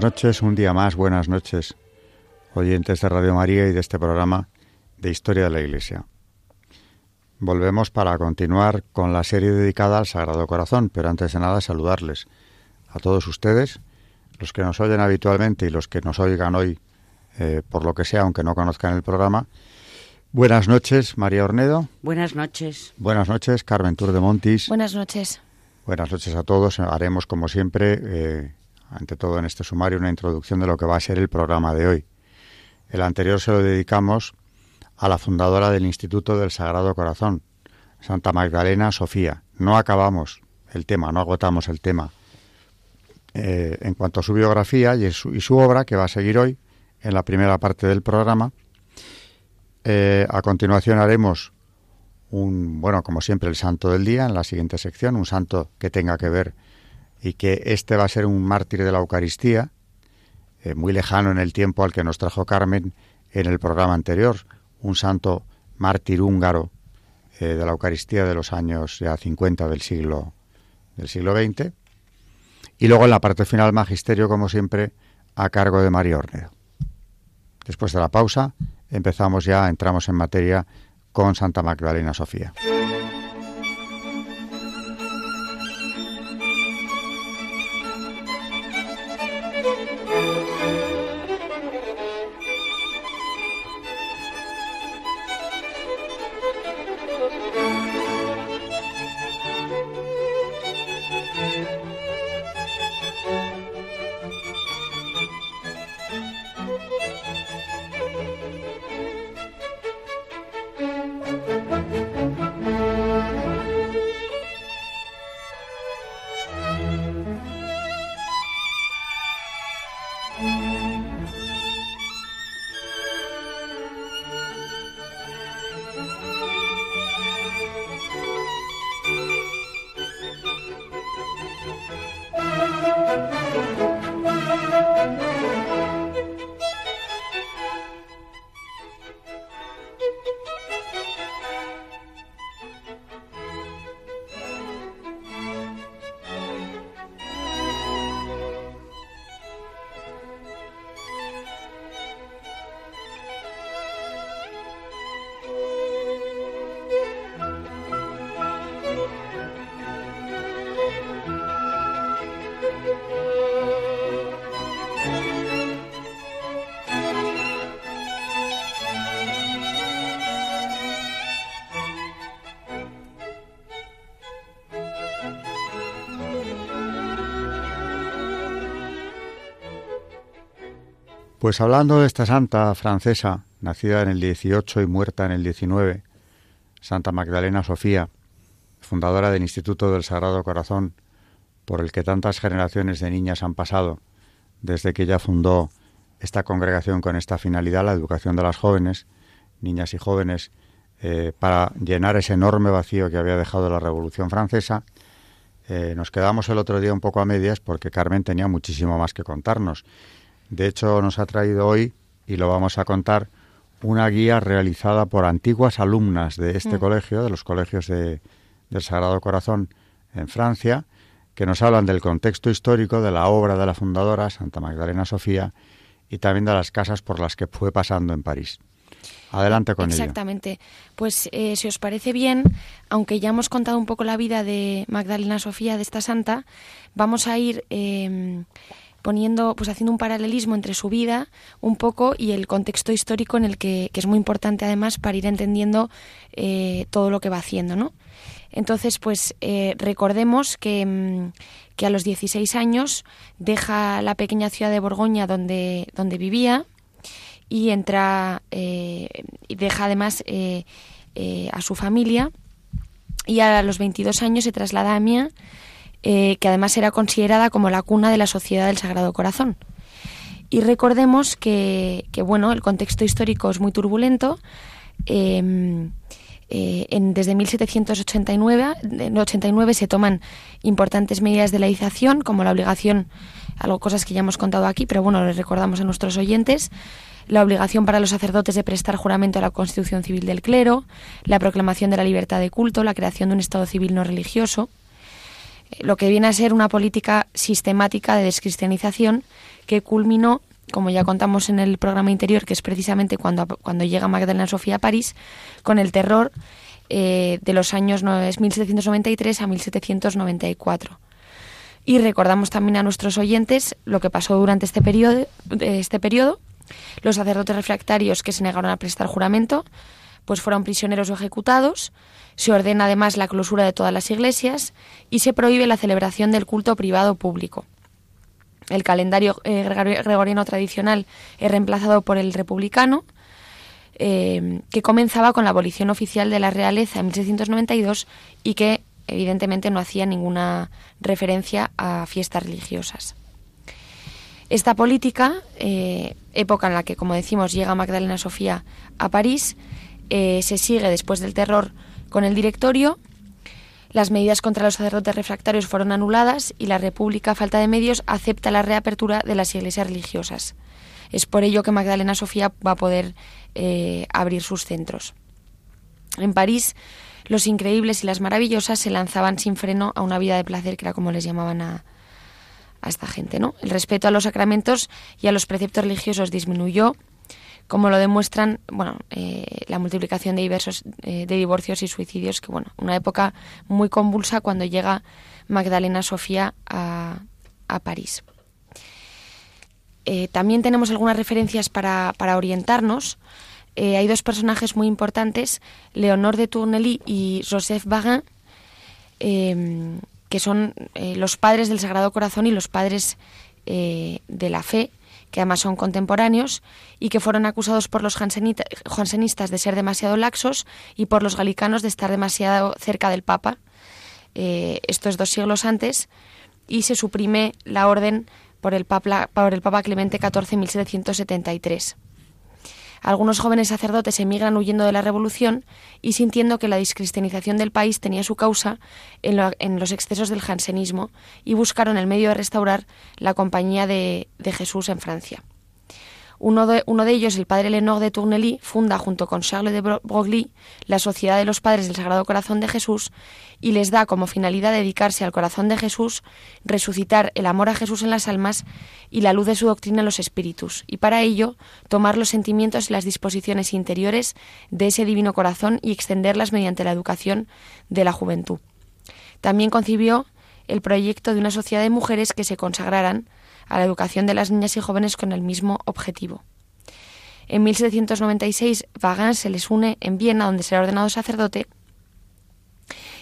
Buenas noches, un día más, buenas noches, oyentes de Radio María y de este programa de Historia de la Iglesia. Volvemos para continuar con la serie dedicada al Sagrado Corazón, pero antes de nada saludarles a todos ustedes, los que nos oyen habitualmente y los que nos oigan hoy, eh, por lo que sea, aunque no conozcan el programa. Buenas noches, María Ornedo. Buenas noches. Buenas noches, Carmen Tour de Montis. Buenas noches. Buenas noches a todos. Haremos, como siempre, eh, ante todo en este sumario, una introducción de lo que va a ser el programa de hoy. El anterior se lo dedicamos a la fundadora del Instituto del Sagrado Corazón, Santa Magdalena Sofía. No acabamos el tema, no agotamos el tema. Eh, en cuanto a su biografía y su, obra, que va a seguir hoy en la primera parte del programa, eh, a continuación haremos un, bueno, como siempre, el santo del día en la siguiente sección, un santo que tenga que ver y que este va a ser un mártir de la Eucaristía, eh, muy lejano en el tiempo al que nos trajo Carmen en el programa anterior, un santo mártir húngaro eh, de la Eucaristía de los años ya 50 del siglo, del siglo XX. Y luego en la parte final, magisterio, como siempre, a cargo de María Ornedo. Después de la pausa, empezamos ya, entramos en materia con Santa Magdalena Sofía. Pues hablando de esta santa francesa, nacida en el 18 y muerta en el 19, Santa Magdalena Sofía, fundadora del Instituto del Sagrado Corazón, por el que tantas generaciones de niñas han pasado desde que ella fundó esta congregación con esta finalidad, la educación de las jóvenes, niñas y jóvenes, eh, para llenar ese enorme vacío que había dejado la Revolución Francesa. Eh, nos quedamos el otro día un poco a medias porque Carmen tenía muchísimo más que contarnos de hecho, nos ha traído hoy, y lo vamos a contar, una guía realizada por antiguas alumnas de este mm. colegio, de los colegios de, del Sagrado Corazón en Francia, que nos hablan del contexto histórico de la obra de la fundadora, Santa Magdalena Sofía, y también de las casas por las que fue pasando en París. Adelante con Exactamente. Pues eh, si os parece bien, aunque ya hemos contado un poco la vida de Magdalena Sofía, de esta santa, vamos a ir eh, poniendo, pues haciendo un paralelismo entre su vida un poco y el contexto histórico en el que, que es muy importante además para ir entendiendo eh, todo lo que va haciendo, ¿no? Entonces, pues eh, recordemos que, mm, que, a los 16 años deja la pequeña ciudad de Borgoña donde, donde vivía y entra eh, y deja además a su familia y a los 22 años se traslada a Amiens eh, que además era considerada como la cuna de la Sociedad del Sagrado Corazón. Y recordemos que, bueno, el contexto histórico es muy turbulento. Em, eh, en, desde 1789 89 se toman importantes medidas de laización, como la obligación, algo cosas que ya hemos contado aquí, pero bueno, les recordamos a nuestros oyentes, la obligación para los sacerdotes de prestar juramento a la constitución civil del clero, la proclamación de la libertad de culto, la creación de un Estado civil no religioso, lo que viene a ser una política sistemática de descristianización que culminó, como ya contamos en el programa interior, que es precisamente cuando, cuando llega Magdalena Sofía a París, con el terror eh, de los años 1793 a 1794. Y recordamos también a nuestros oyentes lo que pasó durante este periodo, este periodo los sacerdotes refractarios que se negaron a prestar juramento pues fueron prisioneros o ejecutados. Se ordena además la clausura de todas las iglesias y se prohíbe la celebración del culto privado público. El calendario eh, gregoriano tradicional es reemplazado por el republicano, eh, que comenzaba con la abolición oficial de la realeza en 1692 y que evidentemente no hacía ninguna referencia a fiestas religiosas. Esta política, eh, época en la que, como decimos, llega Magdalena Sofía a París, se sigue después del terror con el directorio. Las medidas contra los sacerdotes refractarios fueron anuladas y la República, a falta de medios, acepta la reapertura de las iglesias religiosas. Es por ello que Magdalena Sofía va a poder eh, abrir sus centros. En París, los increíbles y las maravillosas se lanzaban sin freno a una vida de placer, que era como les llamaban a, a esta gente, ¿no? El respeto a los sacramentos y a los preceptos religiosos disminuyó, como lo demuestran, bueno, eh, la multiplicación eh, de divorcios y suicidios, que bueno, una época muy convulsa cuando llega Magdalena Sofía a, París. Eh, también tenemos algunas referencias para, orientarnos. hay dos personajes muy importantes, Leonor de Tournely y Joseph Barin, que son los padres del Sagrado Corazón y los padres de la fe, que además son contemporáneos y que fueron acusados por los jansenistas de ser demasiado laxos y por los galicanos de estar demasiado cerca del Papa, eh, estos dos siglos antes, y se suprime la orden por el Papa, por el Papa Clemente XIV en 1773. Algunos jóvenes sacerdotes emigran huyendo de la revolución y sintiendo que la discristianización del país tenía su causa en, los excesos del jansenismo y buscaron el medio de restaurar la compañía de Jesús en Francia. Uno de, uno de, ellos, el padre Lenor de Tournely, funda junto con Charles de Broglie la Sociedad de los Padres del Sagrado Corazón de Jesús y les da como finalidad dedicarse al corazón de Jesús, resucitar el amor a Jesús en las almas y la luz de su doctrina en los espíritus, y para ello tomar los sentimientos y las disposiciones interiores de ese divino corazón y extenderlas mediante la educación de la juventud. También concibió el proyecto de una sociedad de mujeres que se consagraran a la educación de las niñas y jóvenes con el mismo objetivo. En 1796, Vagin se les une en Viena, donde será ordenado sacerdote,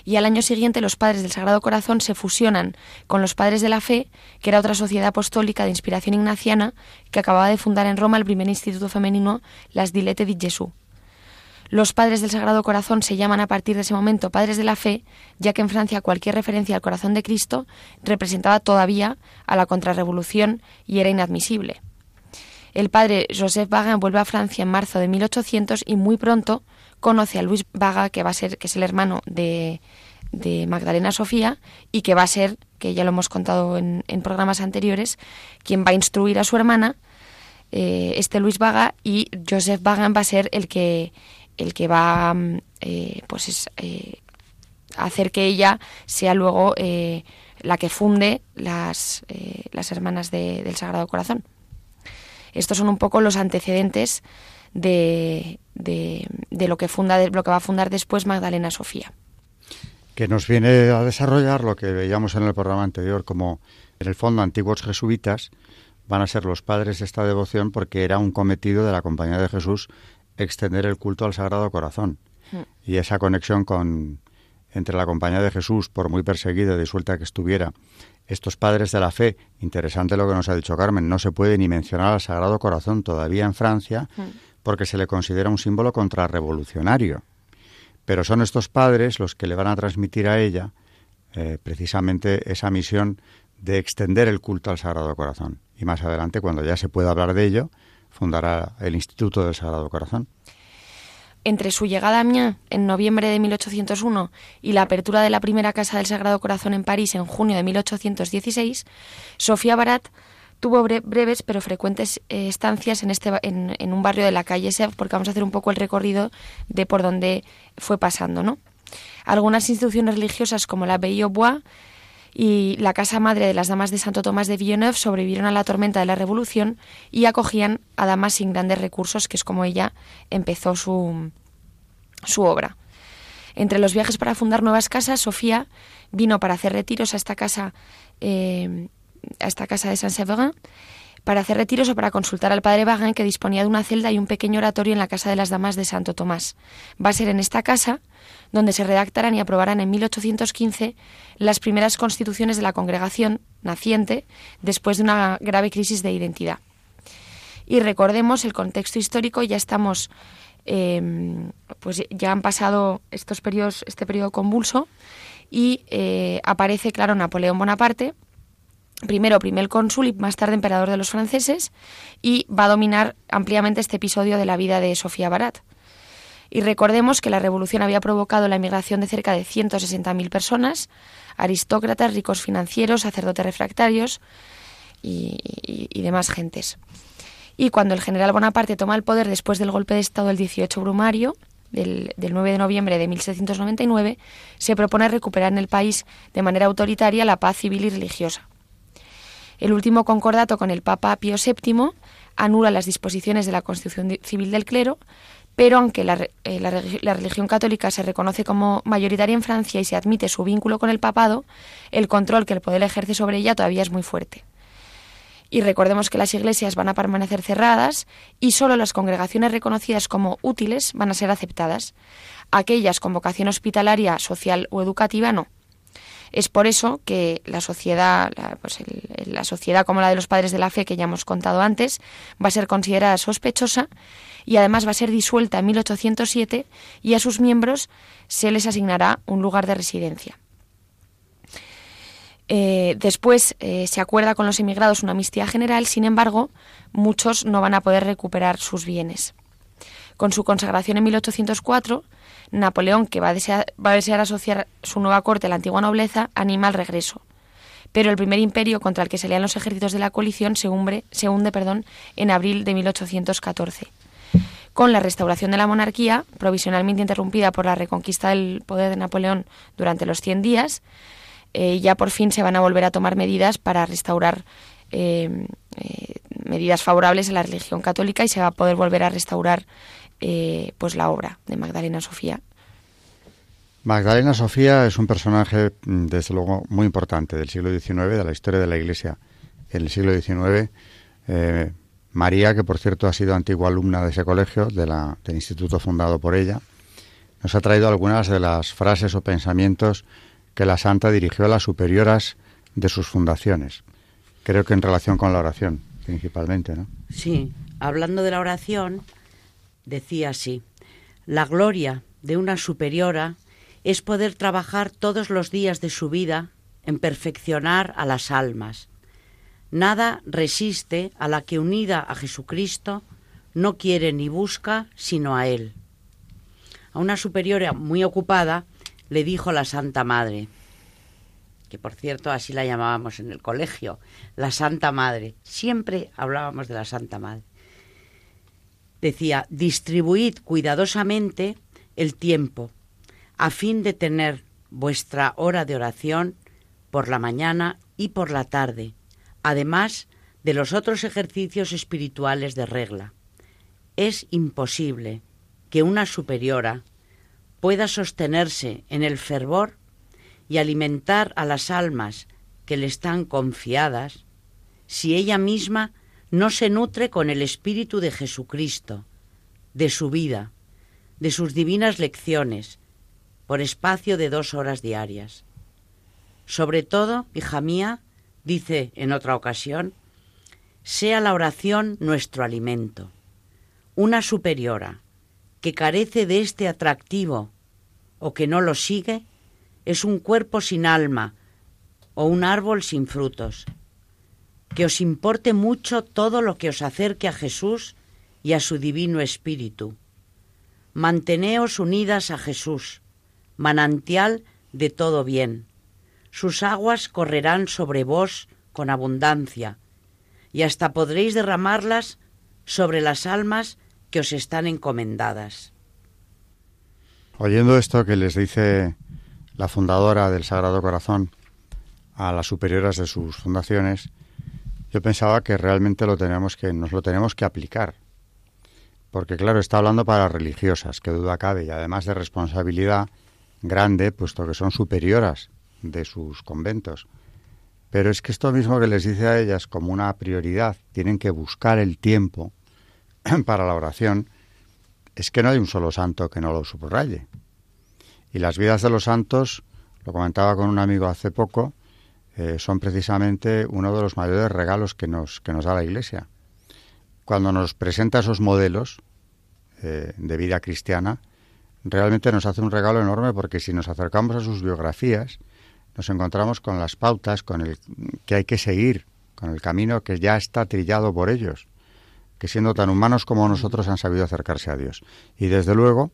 y al año siguiente los padres del Sagrado Corazón se fusionan con los padres de la fe, que era otra sociedad apostólica de inspiración ignaciana que acababa de fundar en Roma el primer instituto femenino, las Dilette di Gesù. Los padres del Sagrado Corazón se llaman a partir de ese momento padres de la fe, ya que en Francia cualquier referencia al corazón de Cristo representaba todavía a la contrarrevolución y era inadmisible. El padre Joseph Baga vuelve a Francia en marzo de 1800 y muy pronto conoce a Luis Baga, que va a ser que es el hermano de, Magdalena Sofía y que va a ser, que ya lo hemos contado en, programas anteriores, quien va a instruir a su hermana, eh, este Luis Baga, y Joseph Bagan va a ser el que el que va mm, eh, pues es, eh, hacer que ella sea luego eh, la que funde las, las hermanas del Sagrado Corazón. Estos son un poco los antecedentes de, de, lo, que funda, de lo que va a fundar después Magdalena Sofía. Que nos viene a desarrollar lo que veíamos en el programa anterior, como en el fondo antiguos jesuitas van a ser los padres de esta devoción porque era un cometido de la Compañía de Jesús extender el culto al Sagrado Corazón. Hmm. Y esa conexión con entre la compañía de Jesús, por muy perseguida y disuelta que estuviera, estos padres de la fe, interesante lo que nos ha dicho Carmen, no se puede ni mencionar al Sagrado Corazón todavía en Francia, hmm. porque se le considera un símbolo contrarrevolucionario. Pero son estos padres los que le van a transmitir a ella eh, precisamente esa misión de extender el culto al Sagrado Corazón. Y más adelante, cuando ya se pueda hablar de ello, fundará el Instituto del Sagrado Corazón. Entre su llegada a Amiens en noviembre de 1801 y la apertura de la primera Casa del Sagrado Corazón en París en junio de 1816, Sofía Barat tuvo breves pero frecuentes eh, estancias en, este, en, un barrio de la calle Sèvres, porque vamos a hacer un poco el recorrido de por dónde fue pasando, ¿no? Algunas instituciones religiosas como la Belle Bois y la Casa Madre de las Damas de Santo Tomás de Villeneuve sobrevivieron a la tormenta de la Revolución y acogían a damas sin grandes recursos, que es como ella empezó su, su obra. Entre los viajes para fundar nuevas casas, Sofía vino para hacer retiros a esta casa, eh, a esta casa de Saint-Séverin, para hacer retiros o para consultar al padre Bagan, que disponía de una celda y un pequeño oratorio en la casa de las damas de Santo Tomás. Va a ser en esta casa donde se redactarán y aprobarán en 1815 las primeras constituciones de la congregación naciente después de una grave crisis de identidad. Y recordemos el contexto histórico, ya estamos, em, pues ya han pasado estos periodos, este periodo convulso y eh, aparece, claro, Napoleón Bonaparte, primero primer cónsul y más tarde emperador de los franceses, y va a dominar ampliamente este episodio de la vida de Sofía Barat. Y recordemos que la revolución había provocado la emigración de cerca de 160.000 personas, aristócratas, ricos financieros, sacerdotes refractarios y, demás gentes. Y cuando el general Bonaparte toma el poder después del golpe de Estado del 18 Brumario, del, del, 9 de noviembre de 1799, se propone recuperar en el país de manera autoritaria la paz civil y religiosa. El último concordato con el Papa Pío VII anula las disposiciones de la Constitución civil del clero, pero aunque eh, la, religión católica se reconoce como mayoritaria en Francia y se admite su vínculo con el papado, el control que el poder ejerce sobre ella todavía es muy fuerte. Y recordemos que las iglesias van a permanecer cerradas y solo las congregaciones reconocidas como útiles van a ser aceptadas. Aquellas con vocación hospitalaria, social o educativa no. Es por eso que la sociedad, pues la sociedad como la de los padres de la fe que ya hemos contado antes, va a ser considerada sospechosa y además va a ser disuelta en 1807 y a sus miembros se les asignará un lugar de residencia. Eh, después eh, se acuerda con los emigrados una amnistía general, sin embargo, muchos no van a poder recuperar sus bienes. Con su consagración en 1804, Napoleón, que va a, desear, va a desear asociar su nueva corte a la antigua nobleza, anima al regreso. Pero el primer imperio contra el que salían los ejércitos de la coalición se, hunde en abril de 1814. Con la restauración de la monarquía, provisionalmente interrumpida por la reconquista del poder de Napoleón durante los 100 días, eh, ya por fin se van a volver a tomar medidas para restaurar eh, eh, medidas favorables a la religión católica y se va a poder volver a restaurar eh, pues la obra de Magdalena Sofía. Magdalena Sofía es un personaje, mm, desde luego, muy importante del siglo XIX, de la historia de la Iglesia en el siglo XIX. Eh, María, que por cierto ha sido antigua alumna de ese colegio, de la, del instituto fundado por ella, nos ha traído algunas de las frases o pensamientos que la santa dirigió a las superioras de sus fundaciones. Creo que en relación con la oración, principalmente, ¿no? Sí, hablando de la oración, decía así, la gloria de una superiora es poder trabajar todos los días de su vida en perfeccionar a las almas. Nada resiste a la que unida a Jesucristo no quiere ni busca sino a Él. A una superiora muy ocupada le dijo la Santa Madre, que por cierto así la llamábamos en el colegio, la Santa Madre, siempre hablábamos de la Santa Madre decía, distribuid cuidadosamente el tiempo, a fin de tener vuestra hora de oración por la mañana y por la tarde, además de los otros ejercicios espirituales de regla. Es imposible que una superiora pueda sostenerse en el fervor y alimentar a las almas que le están confiadas si ella misma no se nutre con el espíritu de Jesucristo, de su vida, de sus divinas lecciones, por espacio de dos horas diarias. Sobre todo, hija mía, dice en otra ocasión, sea la oración nuestro alimento. Una superiora que carece de este atractivo o que no lo sigue es un cuerpo sin alma o un árbol sin frutos. Que os importe mucho todo lo que os acerque a Jesús y a su divino Espíritu. Manteneos unidas a Jesús, manantial de todo bien. Sus aguas correrán sobre vos con abundancia, y hasta podréis derramarlas sobre las almas que os están encomendadas. Oyendo esto que les dice la fundadora del Sagrado Corazón a las superioras de sus fundaciones, yo pensaba que realmente lo tenemos que nos lo tenemos que aplicar. Porque claro, está hablando para religiosas, que duda cabe, y además de responsabilidad grande, puesto que son superioras de sus conventos. Pero es que esto mismo que les dice a ellas como una prioridad, tienen que buscar el tiempo para la oración, es que no hay un solo santo que no lo subraye. Y las vidas de los santos, lo comentaba con un amigo hace poco, eh, son precisamente uno de los mayores regalos que nos, que nos da la Iglesia. Cuando nos presenta esos modelos eh, de vida cristiana, realmente nos hace un regalo enorme porque si nos acercamos a sus biografías, nos encontramos con las pautas con el que hay que seguir, con el camino que ya está trillado por ellos, que siendo tan humanos como nosotros han sabido acercarse a Dios. Y desde luego,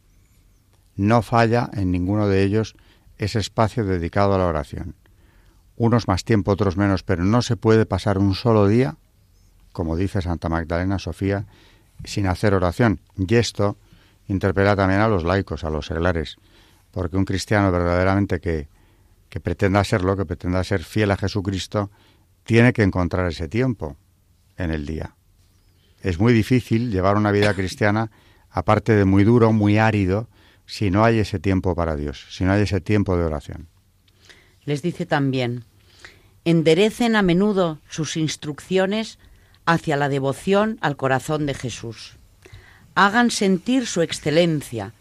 no falla en ninguno de ellos ese espacio dedicado a la oración. Unos más tiempo, otros menos, pero no se puede pasar un solo día, como dice Santa Magdalena Sofía, sin hacer oración. Y esto interpela también a los laicos, a los seglares, porque un cristiano verdaderamente que, que pretenda serlo, que pretenda ser fiel a Jesucristo, tiene que encontrar ese tiempo en el día. Es muy difícil llevar una vida cristiana, aparte de muy duro, muy árido, si no hay ese tiempo para Dios, si no hay ese tiempo de oración. Les dice también, enderecen a menudo sus instrucciones hacia la devoción al corazón de Jesús. Hagan sentir su excelencia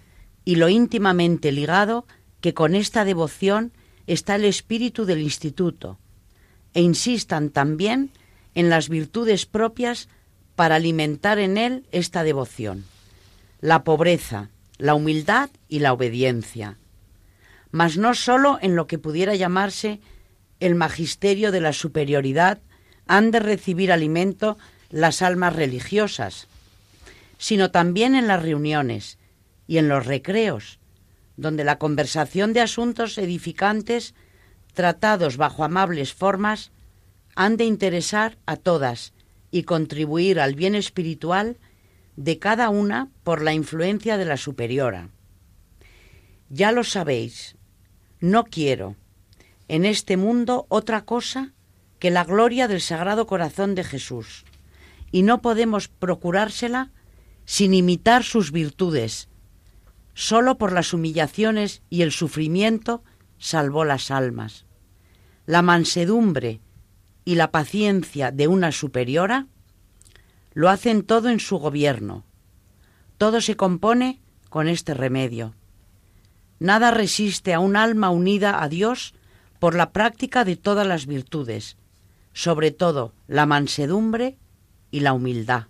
y lo íntimamente ligado que con esta devoción está el espíritu del instituto, e insistan también en las virtudes propias para alimentar en él esta devoción, la pobreza, la humildad y la obediencia, mas no sólo en lo que pudiera llamarse el magisterio de la superioridad han de recibir alimento las almas religiosas, sino también en las reuniones y en los recreos, donde la conversación de asuntos edificantes, tratados bajo amables formas, han de interesar a todas y contribuir al bien espiritual de cada una por la influencia de la superiora. Ya lo sabéis, no quiero en este mundo otra cosa que la gloria del Sagrado Corazón de Jesús, y no podemos procurársela sin imitar sus virtudes. Solo por las humillaciones y el sufrimiento salvó las almas. La mansedumbre y la paciencia de una superiora lo hacen todo en su gobierno. Todo se compone con este remedio. Nada resiste a un alma unida a Dios por la práctica de todas las virtudes, sobre todo la mansedumbre y la humildad.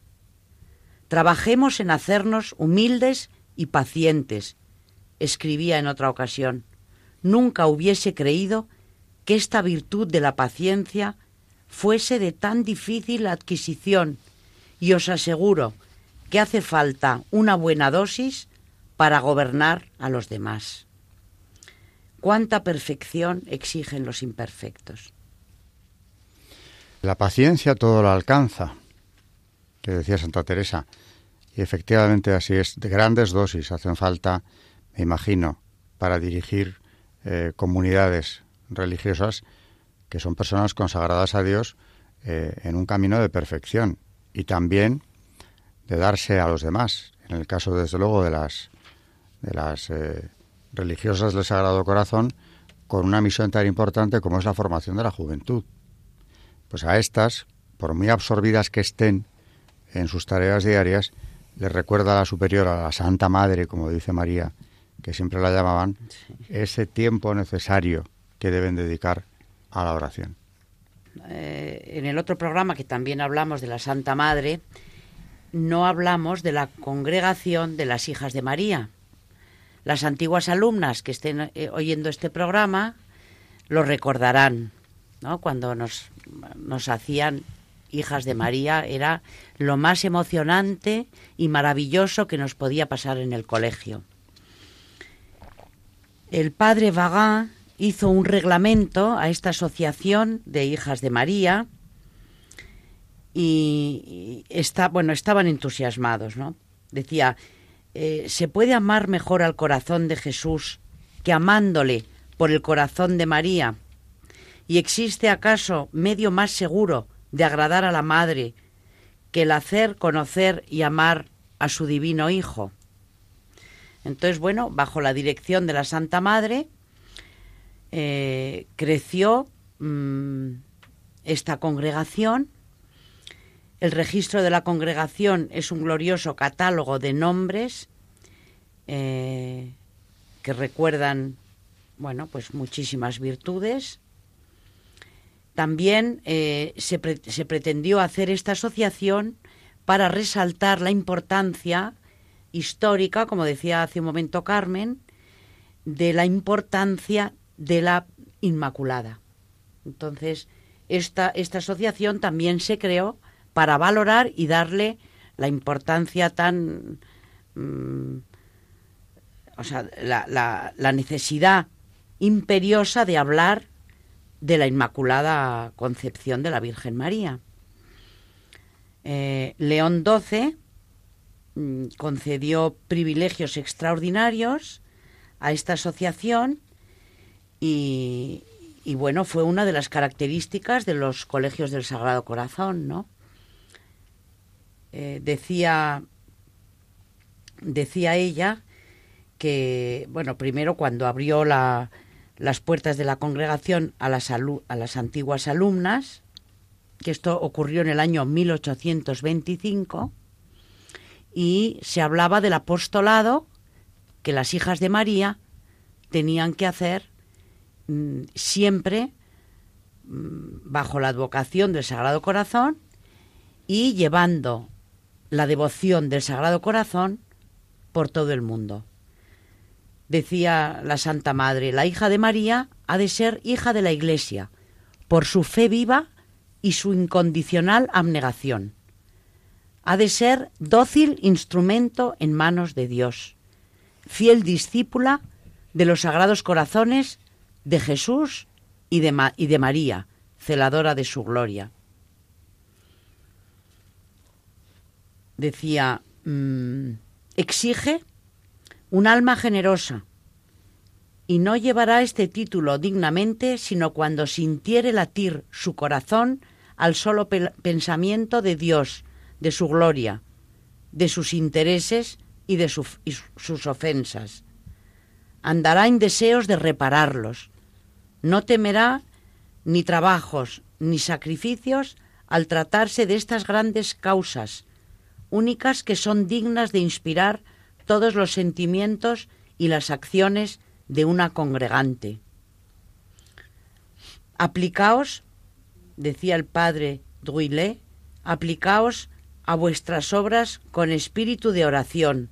Trabajemos en hacernos humildes y pacientes, escribía en otra ocasión. Nunca hubiese creído que esta virtud de la paciencia fuese de tan difícil adquisición y os aseguro que hace falta una buena dosis para gobernar a los demás. ¿Cuánta perfección exigen los imperfectos? La paciencia todo lo alcanza, que decía Santa Teresa. Y efectivamente así es. De grandes dosis hacen falta, me imagino, para dirigir eh, comunidades religiosas que son personas consagradas a Dios eh, en un camino de perfección y también de darse a los demás. En el caso, desde luego, de las, de las eh, religiosas del Sagrado Corazón, con una misión tan importante como es la formación de la juventud. Pues a estas, por muy absorbidas que estén en sus tareas diarias, le recuerda a la superiora, a la Santa Madre, como dice María, que siempre la llamaban, ese tiempo necesario que deben dedicar a la oración. Eh, en el otro programa que también hablamos de la Santa Madre, no hablamos de la congregación de las hijas de María. Las antiguas alumnas que estén eh, oyendo este programa lo recordarán. ¿no? Cuando nos, nos hacían hijas de María, era lo más emocionante y maravilloso que nos podía pasar en el colegio. El padre Vagán hizo un reglamento a esta asociación de hijas de María y, está, bueno, estaban entusiasmados, ¿no? Decía, eh, ¿se puede amar mejor al corazón de Jesús que amándole por el corazón de María? ¿Y existe acaso medio más seguro de agradar a la Madre que el hacer, conocer y amar a su divino Hijo? Entonces, bueno, bajo la dirección de la Santa Madre, eh, creció mm, esta congregación el registro de la congregación es un glorioso catálogo de nombres eh, que recuerdan, bueno, pues muchísimas virtudes. También eh, se, se pretendió hacer esta asociación para resaltar la importancia histórica, como decía hace un momento Carmen, de la importancia de la Inmaculada. Entonces, esta, esta asociación también se creó para valorar y darle la importancia tan... Mm, o sea, la, necesidad imperiosa de hablar de la Inmaculada Concepción de la Virgen María. Eh, León XII mm, concedió privilegios extraordinarios a esta asociación y, y, bueno, fue una de las características de los colegios del Sagrado Corazón, ¿no? Eh, decía, decía ella que, bueno, primero cuando abrió la, las puertas de la congregación a las, a las antiguas alumnas, que esto ocurrió en el año 1825, y se hablaba del apostolado que las hijas de María tenían que hacer mm, siempre mm, bajo la advocación del Sagrado Corazón y llevando la devoción del Sagrado Corazón por todo el mundo. Decía la Santa Madre, la hija de María ha de ser hija de la Iglesia, por su fe viva y su incondicional abnegación. Ha de ser dócil instrumento en manos de Dios, fiel discípula de los sagrados corazones de Jesús y de, y de María, celadora de su gloria. Decía, mm, exige un alma generosa y no llevará este título dignamente sino cuando sintiere latir su corazón al solo pensamiento de Dios, de su gloria, de sus intereses y de sus ofensas. Andará en deseos de repararlos. No temerá ni trabajos ni sacrificios al tratarse de estas grandes causas, únicas que son dignas de inspirar todos los sentimientos y las acciones de una congregante. Aplicaos, decía el padre Druillet, aplicaos a vuestras obras con espíritu de oración,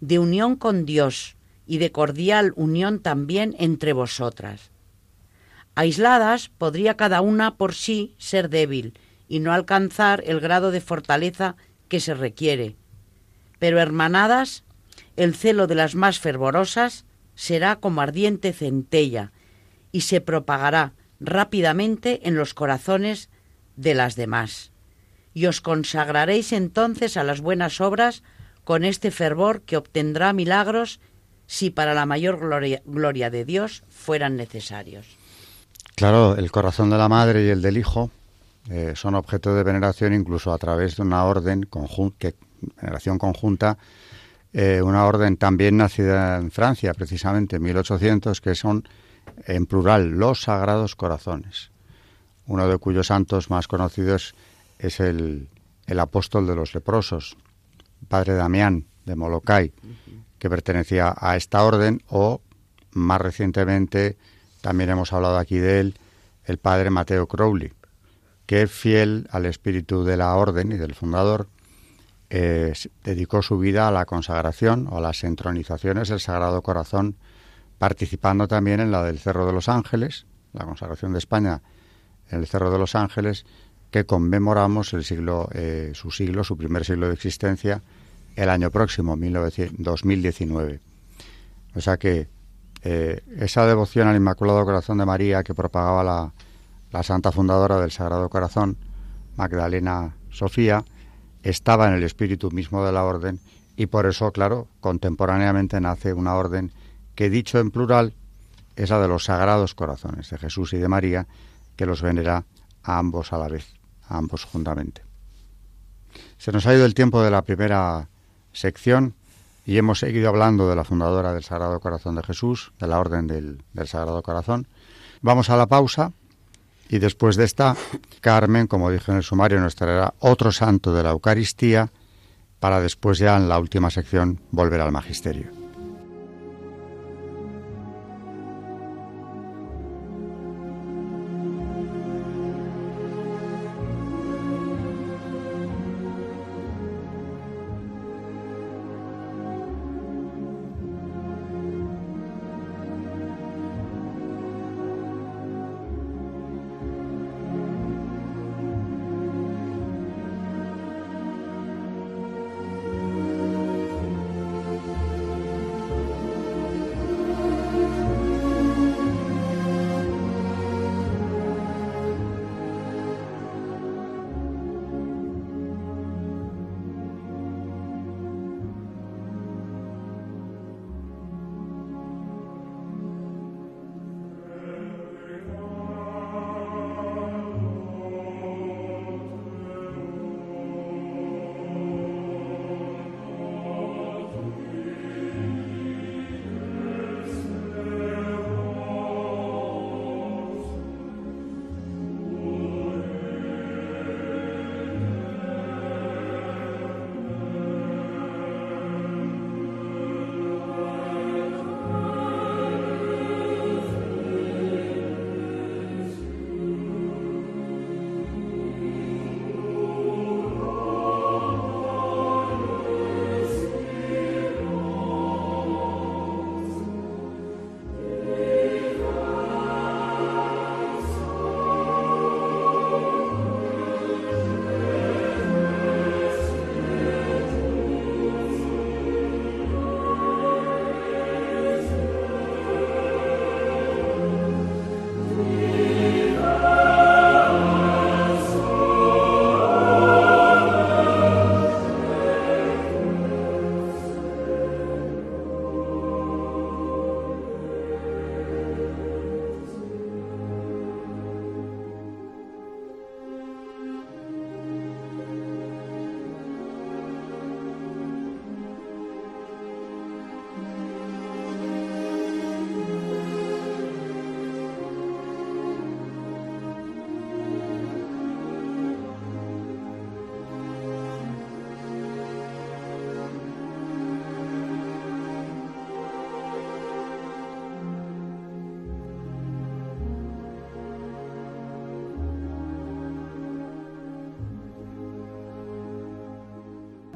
de unión con Dios y de cordial unión también entre vosotras. Aisladas podría cada una por sí ser débil y no alcanzar el grado de fortaleza que se requiere. Pero hermanadas, el celo de las más fervorosas será como ardiente centella y se propagará rápidamente en los corazones de las demás. Y os consagraréis entonces a las buenas obras con este fervor que obtendrá milagros si para la mayor gloria, de Dios fueran necesarios. Claro, el corazón de la madre y el del hijo eh, son objeto de veneración incluso a través de una orden conjunta, veneración conjunta, eh, una orden también nacida en Francia, precisamente en 1800, que son en plural los Sagrados Corazones, uno de cuyos santos más conocidos es el, el apóstol de los leprosos, padre Damián de Molokai, que pertenecía a esta orden, o más recientemente, también hemos hablado aquí de él, el padre Mateo Crowley, que fiel al espíritu de la orden y del fundador, dedicó su vida a la consagración o a las entronizaciones del Sagrado Corazón, participando también en la del Cerro de los Ángeles, la consagración de España en el Cerro de los Ángeles, que conmemoramos el siglo, eh, su siglo, su primer siglo de existencia, el año próximo, 2019. O sea que eh, esa devoción al Inmaculado Corazón de María que propagaba la, la santa fundadora del Sagrado Corazón, Magdalena Sofía, estaba en el espíritu mismo de la orden y por eso, claro, contemporáneamente nace una orden que, dicho en plural, es la de los sagrados corazones de Jesús y de María, que los venera a ambos a la vez, a ambos juntamente. Se nos ha ido el tiempo de la primera sección y hemos seguido hablando de la fundadora del Sagrado Corazón de Jesús, de la Orden del, del Sagrado Corazón. Vamos a la pausa y después de esta, Carmen, como dije en el sumario, nos traerá otro santo de la Eucaristía para después ya en la última sección volver al magisterio.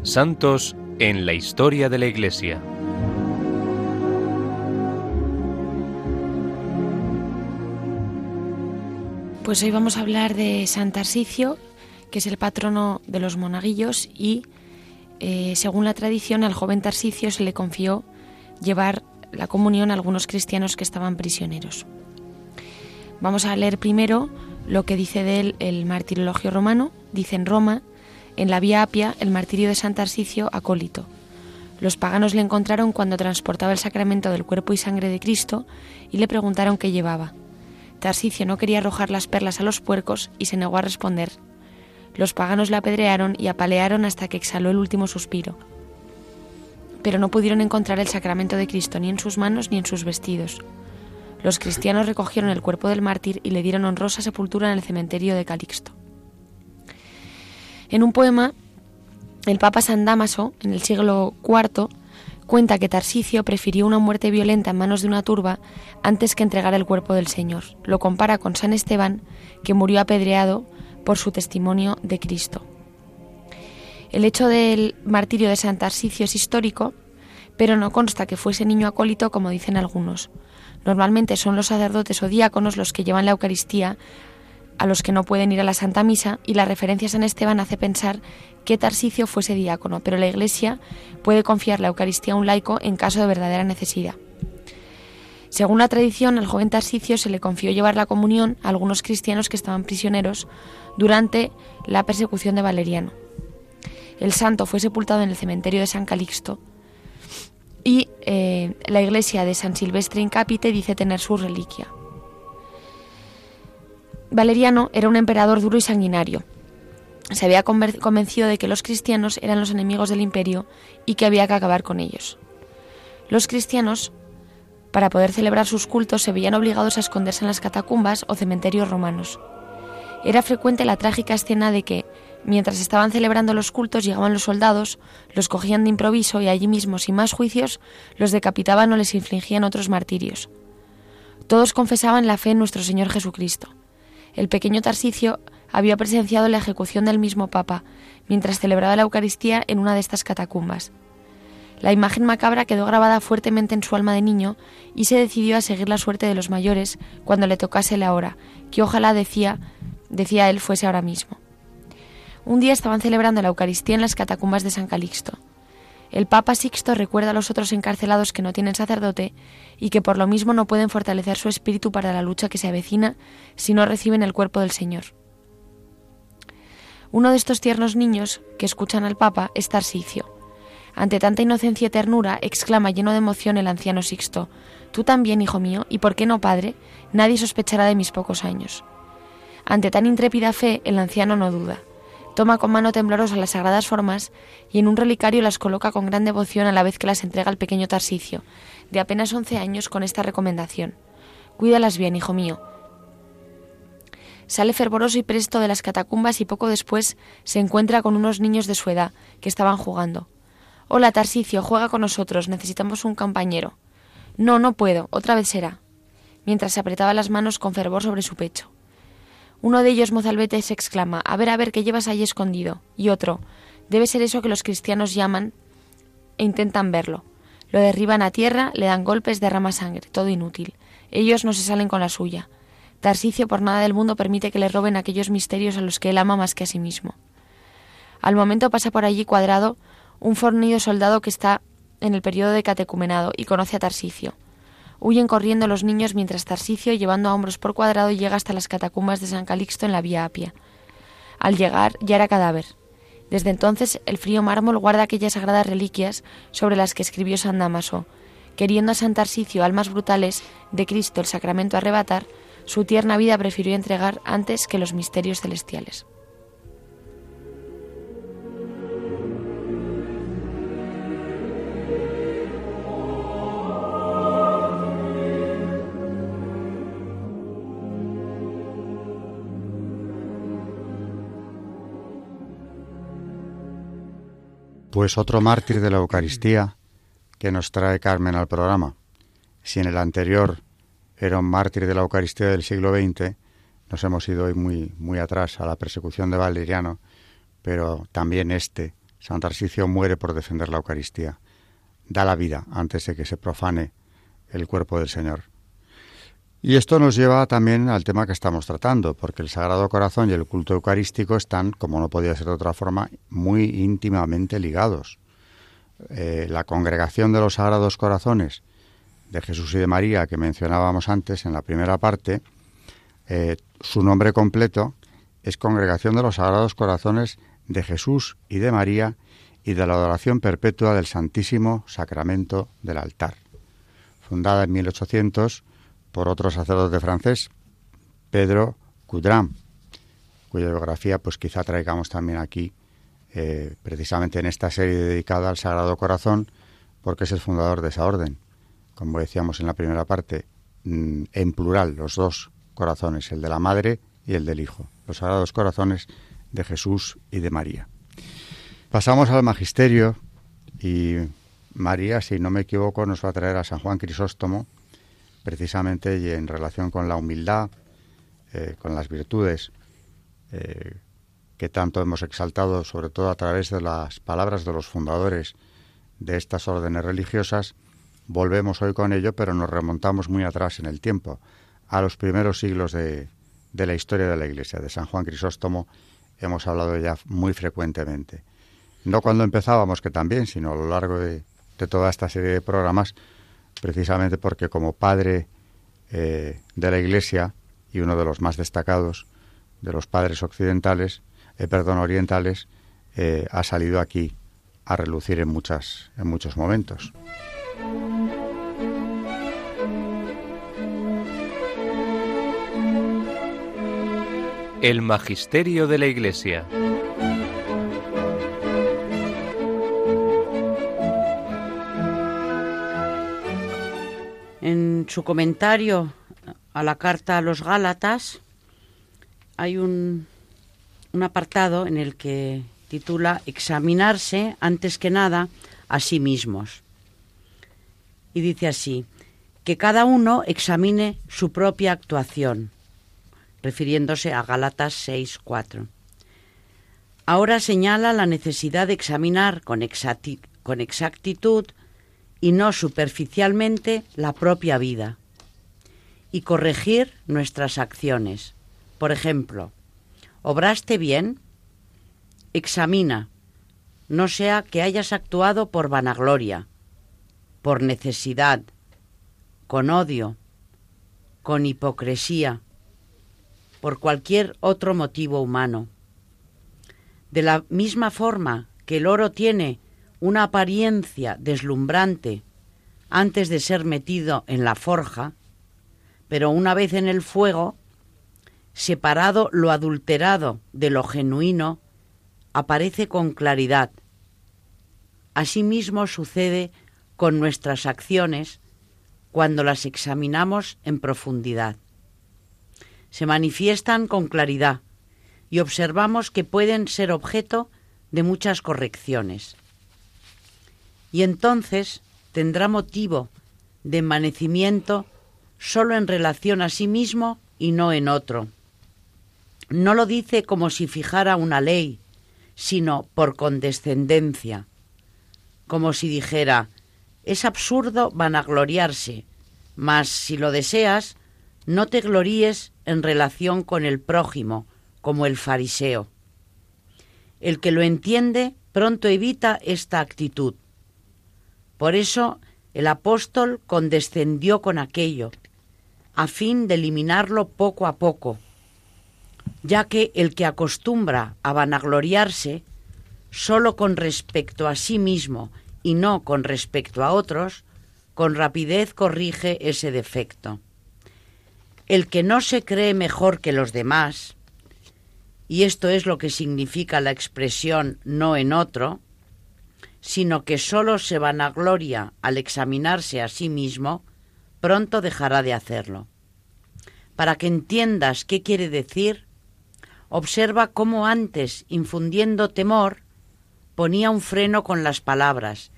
Santos en la historia de la Iglesia. Pues hoy vamos a hablar de San Tarsicio, que es el patrono de los monaguillos y, eh, según la tradición, al joven Tarsicio se le confió llevar la comunión a algunos cristianos que estaban prisioneros. Vamos a leer primero lo que dice de él el martirologio romano. Dice en Roma en la Vía Apia el martirio de San Tarsicio acólito. Los paganos le encontraron cuando transportaba el sacramento del cuerpo y sangre de Cristo y le preguntaron qué llevaba. Tarsicio no quería arrojar las perlas a los puercos y se negó a responder. Los paganos le apedrearon y apalearon hasta que exhaló el último suspiro. Pero no pudieron encontrar el sacramento de Cristo ni en sus manos ni en sus vestidos. Los cristianos recogieron el cuerpo del mártir y le dieron honrosa sepultura en el cementerio de Calixto. En un poema, el Papa San Damaso, en el siglo IV, cuenta que Tarsicio prefirió una muerte violenta en manos de una turba antes que entregar el cuerpo del Señor. Lo compara con San Esteban, que murió apedreado por su testimonio de Cristo. El hecho del martirio de San Tarsicio es histórico, pero no consta que fuese niño acólito como dicen algunos. Normalmente son los sacerdotes o diáconos los que llevan la Eucaristía a los que no pueden ir a la Santa Misa y la referencia a San Esteban hace pensar que Tarsicio fuese diácono, pero la Iglesia puede confiar la Eucaristía a un laico en caso de verdadera necesidad. Según la tradición, al joven Tarsicio se le confió llevar la comunión a algunos cristianos que estaban prisioneros durante la persecución de Valeriano. El santo fue sepultado en el cementerio de San Calixto y eh, la iglesia de San Silvestre in Capite dice tener su reliquia. Valeriano era un emperador duro y sanguinario. Se había convencido de que los cristianos eran los enemigos del imperio y que había que acabar con ellos. Los cristianos, para poder celebrar sus cultos, se veían obligados a esconderse en las catacumbas o cementerios romanos. Era frecuente la trágica escena de que, mientras estaban celebrando los cultos, llegaban los soldados, los cogían de improviso y allí mismo, sin más juicios, los decapitaban o les infligían otros martirios. Todos confesaban la fe en nuestro Señor Jesucristo el pequeño Tarsicio había presenciado la ejecución del mismo Papa, mientras celebraba la Eucaristía en una de estas catacumbas. La imagen macabra quedó grabada fuertemente en su alma de niño y se decidió a seguir la suerte de los mayores cuando le tocase la hora, que ojalá decía, decía él fuese ahora mismo. Un día estaban celebrando la Eucaristía en las catacumbas de San Calixto. El Papa Sixto recuerda a los otros encarcelados que no tienen sacerdote y que por lo mismo no pueden fortalecer su espíritu para la lucha que se avecina si no reciben el cuerpo del Señor. Uno de estos tiernos niños que escuchan al Papa es Tarsicio. Ante tanta inocencia y ternura, exclama lleno de emoción el anciano Sixto, Tú también, hijo mío, y por qué no, padre, nadie sospechará de mis pocos años. Ante tan intrépida fe, el anciano no duda. Toma con mano temblorosa las sagradas formas y en un relicario las coloca con gran devoción a la vez que las entrega al pequeño Tarsicio, de apenas once años, con esta recomendación. Cuídalas bien, hijo mío. Sale fervoroso y presto de las catacumbas y poco después se encuentra con unos niños de su edad que estaban jugando. Hola, Tarsicio, juega con nosotros, necesitamos un compañero. No, no puedo, otra vez será. Mientras se apretaba las manos con fervor sobre su pecho. Uno de ellos, mozalbete, se exclama, a ver, a ver, ¿qué llevas ahí escondido? Y otro, debe ser eso que los cristianos llaman e intentan verlo. Lo derriban a tierra, le dan golpes, derrama sangre, todo inútil. Ellos no se salen con la suya. Tarsicio por nada del mundo permite que le roben aquellos misterios a los que él ama más que a sí mismo. Al momento pasa por allí cuadrado un fornido soldado que está en el periodo de catecumenado y conoce a Tarsicio. Huyen corriendo los niños mientras Tarsicio, llevando a hombros por cuadrado, llega hasta las catacumbas de San Calixto en la Vía Apia. Al llegar ya era cadáver. Desde entonces el frío mármol guarda aquellas sagradas reliquias sobre las que escribió San Damaso. Queriendo a San Tarsicio almas brutales de Cristo el sacramento arrebatar, su tierna vida prefirió entregar antes que los misterios celestiales. Pues otro mártir de la Eucaristía que nos trae Carmen al programa. Si en el anterior era un mártir de la Eucaristía del siglo XX, nos hemos ido hoy muy, muy atrás a la persecución de Valeriano, pero también este, San Tarsicio, muere por defender la Eucaristía. Da la vida antes de que se profane el cuerpo del Señor. Y esto nos lleva también al tema que estamos tratando, porque el Sagrado Corazón y el culto eucarístico están, como no podía ser de otra forma, muy íntimamente ligados. Eh, la congregación de los Sagrados Corazones de Jesús y de María, que mencionábamos antes en la primera parte, eh, su nombre completo es Congregación de los Sagrados Corazones de Jesús y de María y de la adoración perpetua del Santísimo Sacramento del altar. Fundada en 1800 por otro sacerdote francés, Pedro Coudrin, cuya biografía pues quizá traigamos también aquí, eh, precisamente en esta serie dedicada al Sagrado Corazón, porque es el fundador de esa orden. Como decíamos en la primera parte, mm, en plural, los dos corazones, el de la Madre y el del Hijo, los Sagrados Corazones de Jesús y de María. Pasamos al Magisterio y María, si no me equivoco, nos va a traer a San Juan Crisóstomo, precisamente y en relación con la humildad, eh, con las virtudes eh, que tanto hemos exaltado, sobre todo a través de las palabras de los fundadores de estas órdenes religiosas, volvemos hoy con ello, pero nos remontamos muy atrás en el tiempo, a los primeros siglos de, de la historia de la Iglesia. De San Juan Crisóstomo hemos hablado ya muy frecuentemente. No cuando empezábamos, que también, sino a lo largo de, toda esta serie de programas, precisamente porque como padre eh, de la Iglesia y uno de los más destacados de los padres occidentales, eh, perdón, orientales, eh, ha salido aquí a relucir en, muchas, en muchos momentos. El Magisterio de la Iglesia. En su comentario a la carta a los Gálatas hay un, apartado en el que titula Examinarse antes que nada a sí mismos. Y dice así, que cada uno examine su propia actuación, refiriéndose a Gálatas 6.4. Ahora señala la necesidad de examinar con exactitud y no superficialmente la propia vida y corregir nuestras acciones. Por ejemplo, ¿obraste bien? Examina, no sea que hayas actuado por vanagloria, por necesidad, con odio, con hipocresía, por cualquier otro motivo humano. De la misma forma que el oro tiene una apariencia deslumbrante antes de ser metido en la forja, pero una vez en el fuego, separado lo adulterado de lo genuino, aparece con claridad. Asimismo sucede con nuestras acciones cuando las examinamos en profundidad. Se manifiestan con claridad y observamos que pueden ser objeto de muchas correcciones. Y entonces tendrá motivo de envanecimiento solo en relación a sí mismo y no en otro. No lo dice como si fijara una ley, sino por condescendencia, como si dijera, es absurdo vanagloriarse, mas si lo deseas, no te gloríes en relación con el prójimo, como el fariseo. El que lo entiende pronto evita esta actitud. Por eso el apóstol condescendió con aquello, a fin de eliminarlo poco a poco, ya que el que acostumbra a vanagloriarse solo con respecto a sí mismo y no con respecto a otros, con rapidez corrige ese defecto. El que no se cree mejor que los demás, y esto es lo que significa la expresión no en otro, sino que solo se vanagloria al examinarse a sí mismo, pronto dejará de hacerlo. Para que entiendas qué quiere decir, Observa cómo antes, infundiendo temor, ponía un freno con las palabras.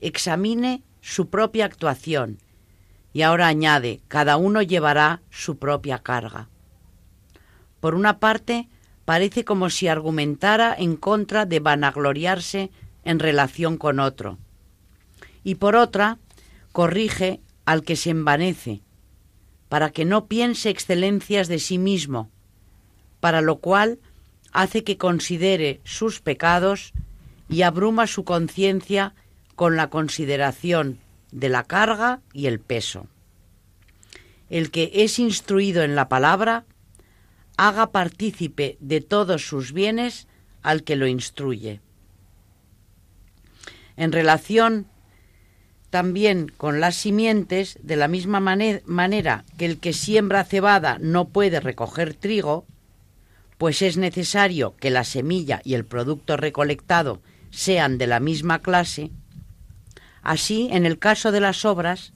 Examine su propia actuación. Y ahora añade, cada uno llevará su propia carga. Por una parte, parece como si argumentara en contra de vanagloriarse en relación con otro. Y por otra, corrige al que se envanece, para que no piense excelencias de sí mismo, para lo cual hace que considere sus pecados y abruma su conciencia con la consideración de la carga y el peso. El que es instruido en la palabra, haga partícipe de todos sus bienes al que lo instruye. En relación también con las simientes, de la misma manera que el que siembra cebada no puede recoger trigo, pues es necesario que la semilla y el producto recolectado sean de la misma clase, así en el caso de las obras,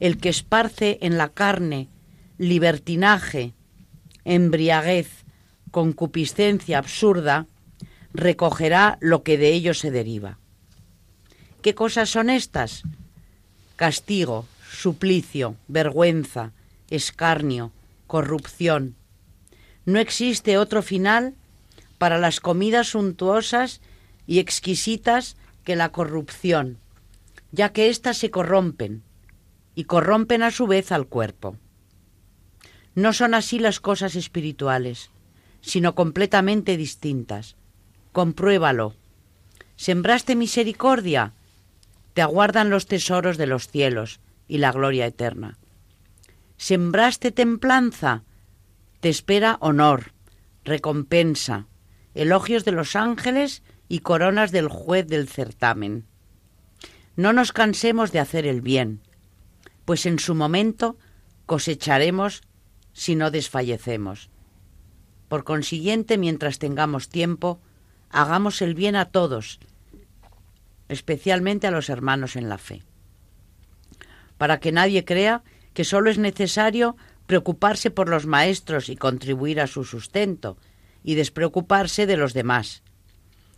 el que esparce en la carne libertinaje, embriaguez, concupiscencia absurda, recogerá lo que de ello se deriva. ¿Qué cosas son estas? Castigo, suplicio, vergüenza, escarnio, corrupción, no existe otro final para las comidas suntuosas y exquisitas que la corrupción, ya que éstas se corrompen y corrompen a su vez al cuerpo. No son así las cosas espirituales, sino completamente distintas. Compruébalo. Sembraste misericordia, te aguardan los tesoros de los cielos y la gloria eterna. Sembraste templanza, te espera honor, recompensa, elogios de los ángeles y coronas del juez del certamen. No nos cansemos de hacer el bien, pues en su momento cosecharemos si no desfallecemos. Por consiguiente, mientras tengamos tiempo, hagamos el bien a todos, especialmente a los hermanos en la fe, para que nadie crea que solo es necesario preocuparse por los maestros y contribuir a su sustento, y despreocuparse de los demás.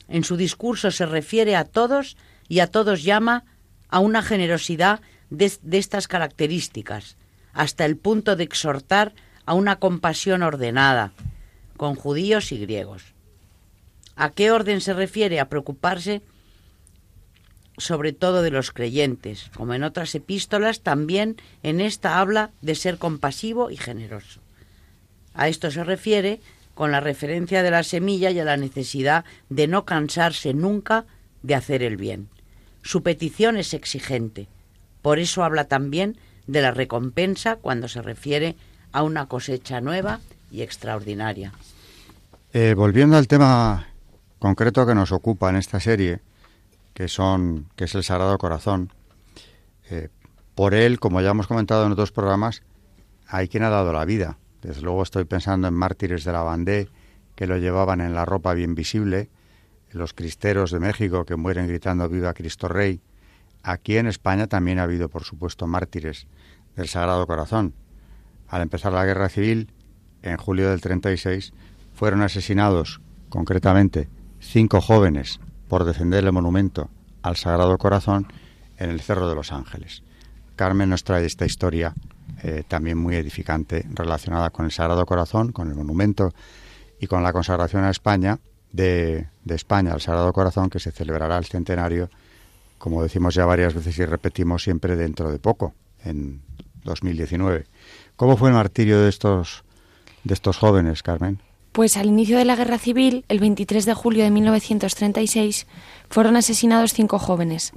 En su discurso se refiere a todos y a todos llama a una generosidad de, de estas características, hasta el punto de exhortar a una compasión ordenada, con judíos y griegos. ¿A qué orden se refiere? A preocuparse sobre todo de los creyentes, como en otras epístolas, también en esta habla de ser compasivo y generoso. A esto se refiere con la referencia de la semilla y a la necesidad de no cansarse nunca de hacer el bien. Su petición es exigente. Por eso habla también de la recompensa cuando se refiere a una cosecha nueva y extraordinaria. Eh, volviendo al tema concreto que nos ocupa en esta serie, que son que es el Sagrado Corazón. Eh, por él, como ya hemos comentado en otros programas, hay quien ha dado la vida. Desde luego estoy pensando en mártires de la Bandé que lo llevaban en la ropa bien visible, los cristeros de México que mueren gritando Viva Cristo Rey. Aquí en España también ha habido, por supuesto, mártires del Sagrado Corazón. Al empezar la Guerra Civil, en julio del 36, fueron asesinados, concretamente, cinco jóvenes por defender el monumento al Sagrado Corazón en el Cerro de los Ángeles. Carmen nos trae esta historia eh, también muy edificante relacionada con el Sagrado Corazón, con el monumento y con la consagración a España de, de España al Sagrado Corazón que se celebrará el centenario, como decimos ya varias veces y repetimos siempre dentro de poco, en 2019. ¿Cómo fue el martirio de estos de estos jóvenes, Carmen? Pues al inicio de la Guerra Civil, el 23 de julio de 1936, fueron asesinados cinco jóvenes.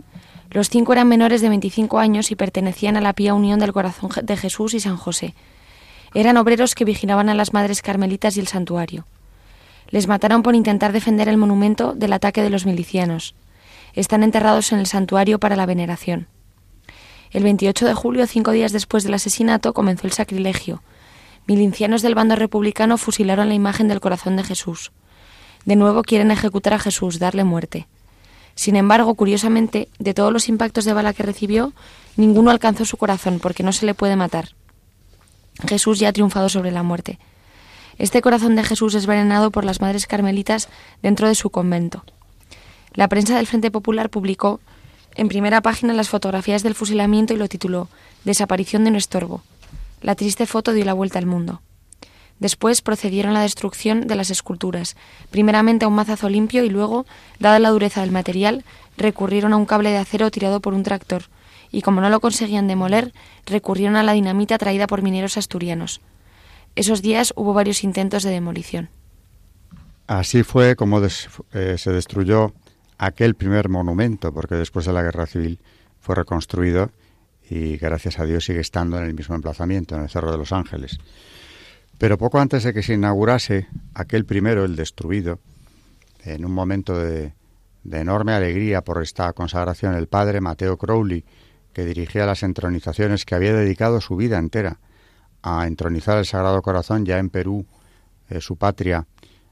Los cinco eran menores de 25 años y pertenecían a la Pía Unión del Corazón de Jesús y San José. Eran obreros que vigilaban a las madres carmelitas y el santuario. Les mataron por intentar defender el monumento del ataque de los milicianos. Están enterrados en el santuario para la veneración. El 28 de julio, cinco días después del asesinato, comenzó el sacrilegio, milicianos del bando republicano fusilaron la imagen del corazón de Jesús. De nuevo quieren ejecutar a Jesús, darle muerte. Sin embargo, curiosamente, de todos los impactos de bala que recibió, ninguno alcanzó su corazón porque no se le puede matar. Jesús ya ha triunfado sobre la muerte. Este corazón de Jesús es venenado por las madres carmelitas dentro de su convento. La prensa del Frente Popular publicó en primera página las fotografías del fusilamiento y lo tituló Desaparición de un estorbo. La triste foto dio la vuelta al mundo. Después procedieron a la destrucción de las esculturas, primeramente a un mazazo limpio y luego, dada la dureza del material, recurrieron a un cable de acero tirado por un tractor, y como no lo conseguían demoler, recurrieron a la dinamita traída por mineros asturianos. Esos días hubo varios intentos de demolición. Así fue como eh, se destruyó aquel primer monumento, porque después de la guerra civil fue reconstruido y gracias a Dios sigue estando en el mismo emplazamiento, en el Cerro de los Ángeles. Pero poco antes de que se inaugurase aquel primero, el destruido, en un momento de, enorme alegría por esta consagración, el padre Mateo Crowley, que dirigía las entronizaciones, que había dedicado su vida entera a entronizar el Sagrado Corazón ya en Perú, eh, su patria,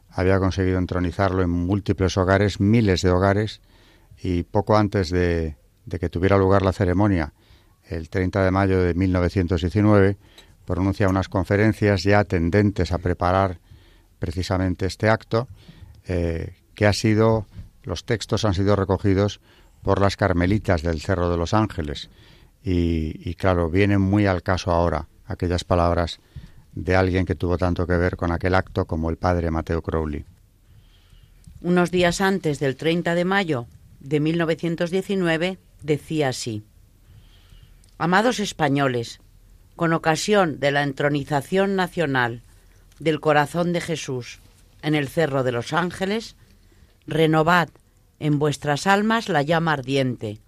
había conseguido entronizarlo en múltiples hogares, miles de hogares, y poco antes de que tuviera lugar la ceremonia el 30 de mayo de 1919, pronuncia unas conferencias ya tendentes a preparar precisamente este acto, eh, que ha sido, los textos han sido recogidos por las carmelitas del Cerro de los Ángeles. Y, y claro, vienen muy al caso ahora aquellas palabras de alguien que tuvo tanto que ver con aquel acto como el padre Mateo Crowley. Unos días antes del 30 de mayo de 1919 decía así, Amados españoles, con ocasión de la entronización nacional del corazón de Jesús en el Cerro de los Ángeles, renovad en vuestras almas la llama ardiente,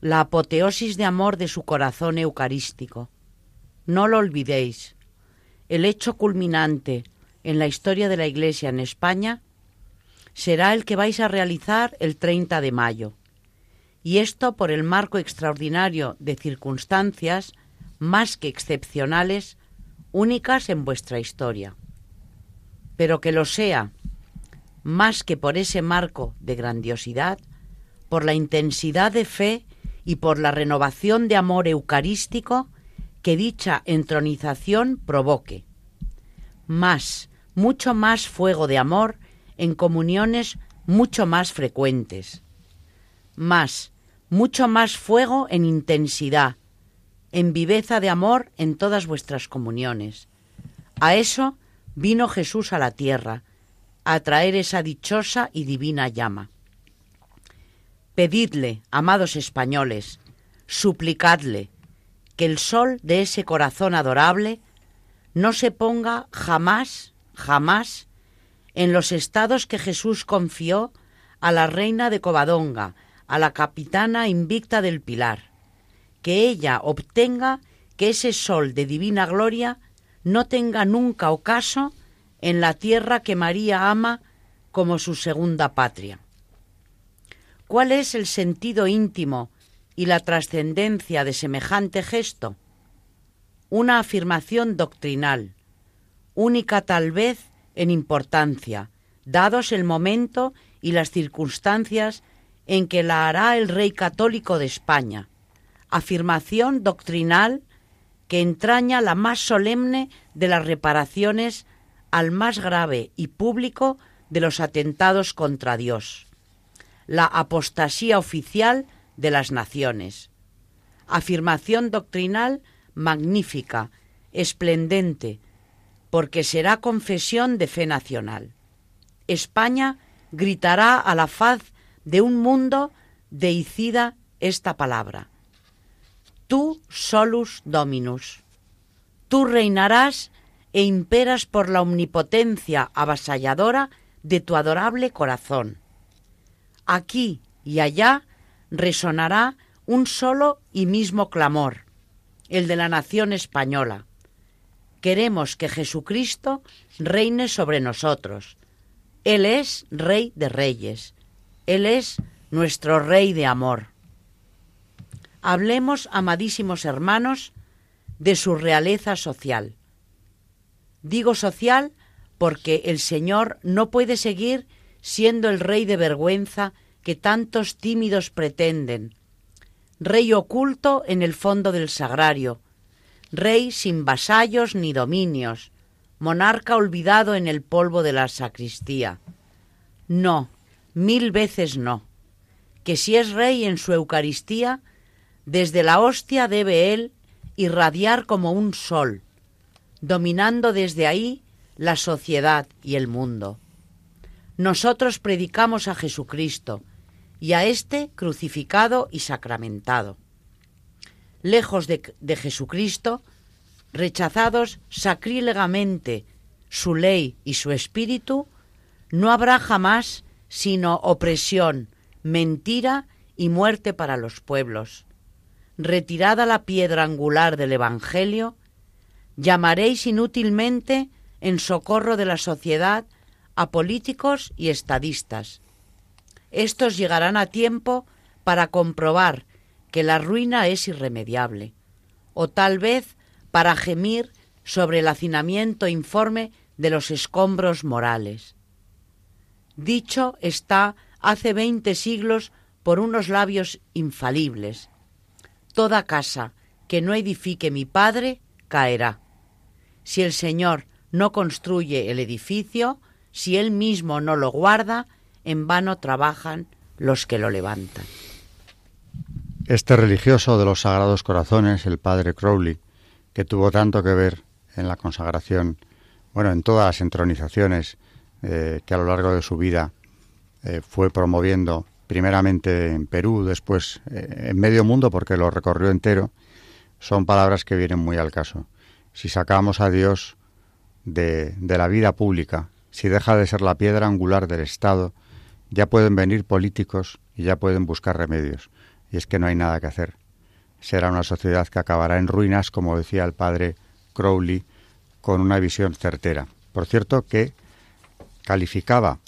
la apoteosis de amor de su corazón eucarístico. No lo olvidéis. El hecho culminante en la historia de la Iglesia en España será el que vais a realizar el 30 de mayo. Y esto por el marco extraordinario de circunstancias más que excepcionales, únicas en vuestra historia. Pero que lo sea, más que por ese marco de grandiosidad, por la intensidad de fe y por la renovación de amor eucarístico que dicha entronización provoque. Más, mucho más fuego de amor en comuniones mucho más frecuentes. Más, mucho más fuego en intensidad, en viveza de amor en todas vuestras comuniones. A eso vino Jesús a la tierra, a traer esa dichosa y divina llama. Pedidle, amados españoles, suplicadle, que el sol de ese corazón adorable no se ponga jamás, jamás en los estados que Jesús confió a la reina de Covadonga, a la capitana invicta del Pilar, que ella obtenga que ese sol de divina gloria no tenga nunca ocaso en la tierra que María ama como su segunda patria. ¿Cuál es el sentido íntimo y la trascendencia de semejante gesto? Una afirmación doctrinal, única tal vez en importancia, dados el momento y las circunstancias en que la hará el rey católico de España, afirmación doctrinal que entraña la más solemne de las reparaciones al más grave y público de los atentados contra Dios, la apostasía oficial de las naciones. Afirmación doctrinal magnífica, esplendente, porque será confesión de fe nacional. España gritará a la faz de un mundo deicida esta palabra. Tú solus dominus. Tú reinarás e imperas por la omnipotencia avasalladora de tu adorable corazón. Aquí y allá resonará un solo y mismo clamor, el de la nación española queremos que Jesucristo reine sobre nosotros. Él es Rey de Reyes. Él es nuestro Rey de amor. Hablemos, amadísimos hermanos, de su realeza social. Digo social porque el Señor no puede seguir siendo el Rey de vergüenza que tantos tímidos pretenden, Rey oculto en el fondo del sagrario, rey sin vasallos ni dominios, monarca olvidado en el polvo de la sacristía. No, mil veces no, que si es rey en su Eucaristía, desde la hostia debe él irradiar como un sol, dominando desde ahí la sociedad y el mundo. Nosotros predicamos a Jesucristo y a éste crucificado y sacramentado lejos de, Jesucristo, rechazados sacrílegamente su ley y su espíritu, no habrá jamás sino opresión, mentira y muerte para los pueblos. Retirada la piedra angular del Evangelio, llamaréis inútilmente en socorro de la sociedad a políticos y estadistas. Estos llegarán a tiempo para comprobar que la ruina es irremediable, o tal vez para gemir sobre el hacinamiento informe de los escombros morales. Dicho está hace veinte siglos por unos labios infalibles. Toda casa que no edifique mi Padre caerá. Si el Señor no construye el edificio, si Él mismo no lo guarda, en vano trabajan los que lo levantan. Este religioso de los Sagrados Corazones, el padre Crowley, que tuvo tanto que ver en la consagración, bueno, en todas las entronizaciones eh, que a lo largo de su vida eh, fue promoviendo, primeramente en Perú, después eh, en medio mundo, porque lo recorrió entero, son palabras que vienen muy al caso. Si sacamos a Dios de, de la vida pública, si deja de ser la piedra angular del Estado, ya pueden venir políticos y ya pueden buscar remedios. Y es que no hay nada que hacer. Será una sociedad que acabará en ruinas, como decía el padre Crowley, con una visión certera. Por cierto, que calificaba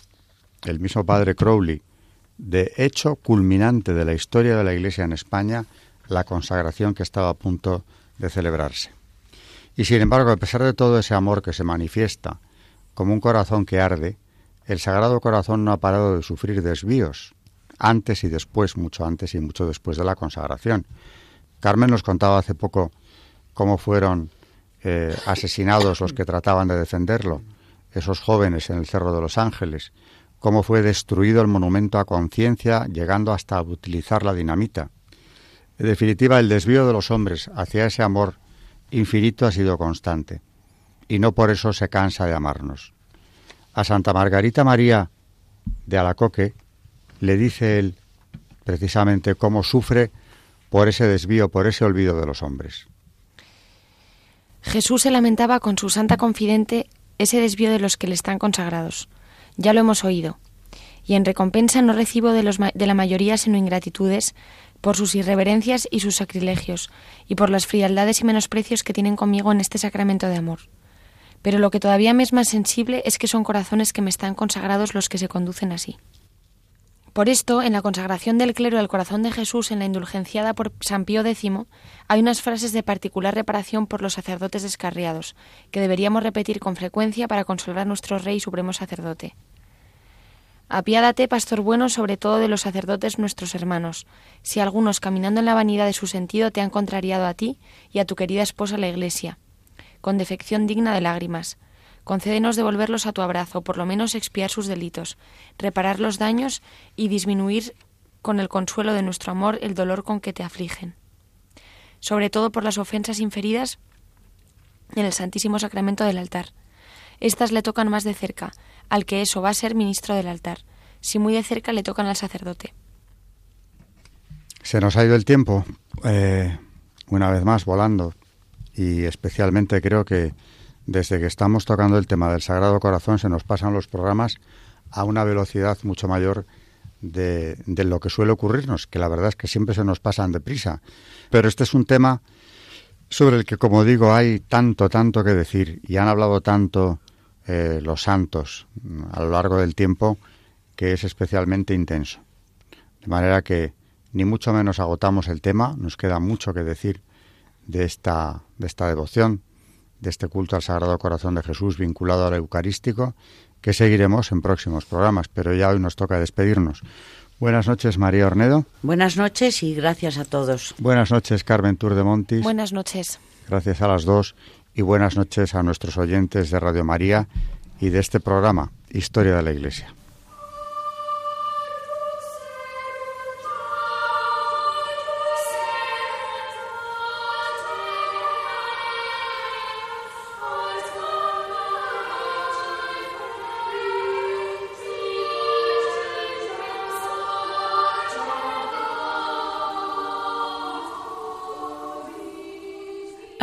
el mismo padre Crowley de hecho culminante de la historia de la Iglesia en España la consagración que estaba a punto de celebrarse. Y sin embargo, a pesar de todo ese amor que se manifiesta como un corazón que arde, el Sagrado Corazón no ha parado de sufrir desvíos, antes y después, mucho antes y mucho después de la consagración. Carmen nos contaba hace poco cómo fueron eh, asesinados los que trataban de defenderlo, esos jóvenes en el Cerro de los Ángeles, cómo fue destruido el monumento a conciencia, llegando hasta utilizar la dinamita. En definitiva, el desvío de los hombres hacia ese amor infinito ha sido constante, y no por eso se cansa de amarnos. A Santa Margarita María de Alacoque le dice él precisamente cómo sufre por ese desvío, por ese olvido de los hombres. Jesús se lamentaba con su santa confidente ese desvío de los que le están consagrados. Ya lo hemos oído. Y en recompensa no recibo de, los, de la mayoría sino ingratitudes por sus irreverencias y sus sacrilegios, y por las frialdades y menosprecios que tienen conmigo en este sacramento de amor. Pero lo que todavía me es más sensible es que son corazones que me están consagrados los que se conducen así. Por esto, en la consagración del clero al corazón de Jesús en la indulgenciada por San Pío X, hay unas frases de particular reparación por los sacerdotes descarriados, que deberíamos repetir con frecuencia para consolar a nuestro Rey y Supremo Sacerdote. Apiádate, pastor bueno, sobre todo de los sacerdotes nuestros hermanos, si algunos caminando en la vanidad de su sentido te han contrariado a ti y a tu querida esposa la Iglesia, con defección digna de lágrimas, Concédenos devolverlos a tu abrazo, por lo menos expiar sus delitos, reparar los daños y disminuir con el consuelo de nuestro amor el dolor con que te afligen. Sobre todo por las ofensas inferidas en el Santísimo Sacramento del altar. Estas le tocan más de cerca, al que eso va a ser ministro del altar. Si muy de cerca le tocan al sacerdote. Se nos ha ido el tiempo, eh, una vez más volando, y especialmente creo que desde que estamos tocando el tema del Sagrado Corazón se nos pasan los programas a una velocidad mucho mayor de, lo que suele ocurrirnos, que la verdad es que siempre se nos pasan deprisa. Pero este es un tema sobre el que, como digo, hay tanto, tanto que decir y han hablado tanto eh, los santos a lo largo del tiempo que es especialmente intenso. De manera que ni mucho menos agotamos el tema, nos queda mucho que decir de esta, de esta devoción, de este culto al Sagrado Corazón de Jesús vinculado al Eucarístico, que seguiremos en próximos programas, pero ya hoy nos toca despedirnos. Buenas noches, María Ornedo. Buenas noches y gracias a todos. Buenas noches, Carmen Tour de Montis. Buenas noches. Gracias a las dos y buenas noches a nuestros oyentes de Radio María y de este programa, Historia de la Iglesia.